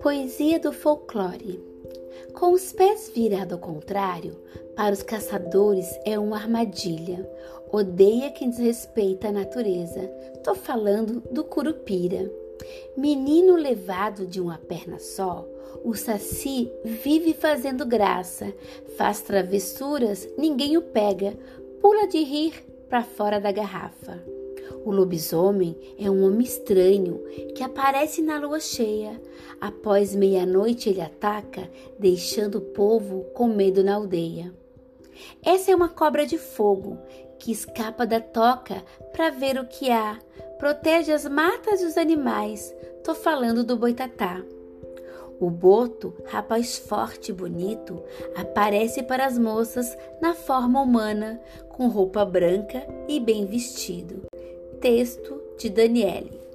Poesia do folclore. Com os pés virados ao contrário, para os caçadores é uma armadilha. Odeia quem desrespeita a natureza. Tô falando do curupira. Menino levado de uma perna só, o saci vive fazendo graça, faz travessuras, ninguém o pega, pula de rir para fora da garrafa. O lobisomem é um homem estranho que aparece na lua cheia. Após meia-noite ele ataca, deixando o povo com medo na aldeia. Essa é uma cobra de fogo que escapa da toca para ver o que há. Protege as matas e os animais. Tô falando do boitatá. O boto, rapaz forte e bonito, aparece para as moças na forma humana, com roupa branca e bem vestido. Texto de Daniele.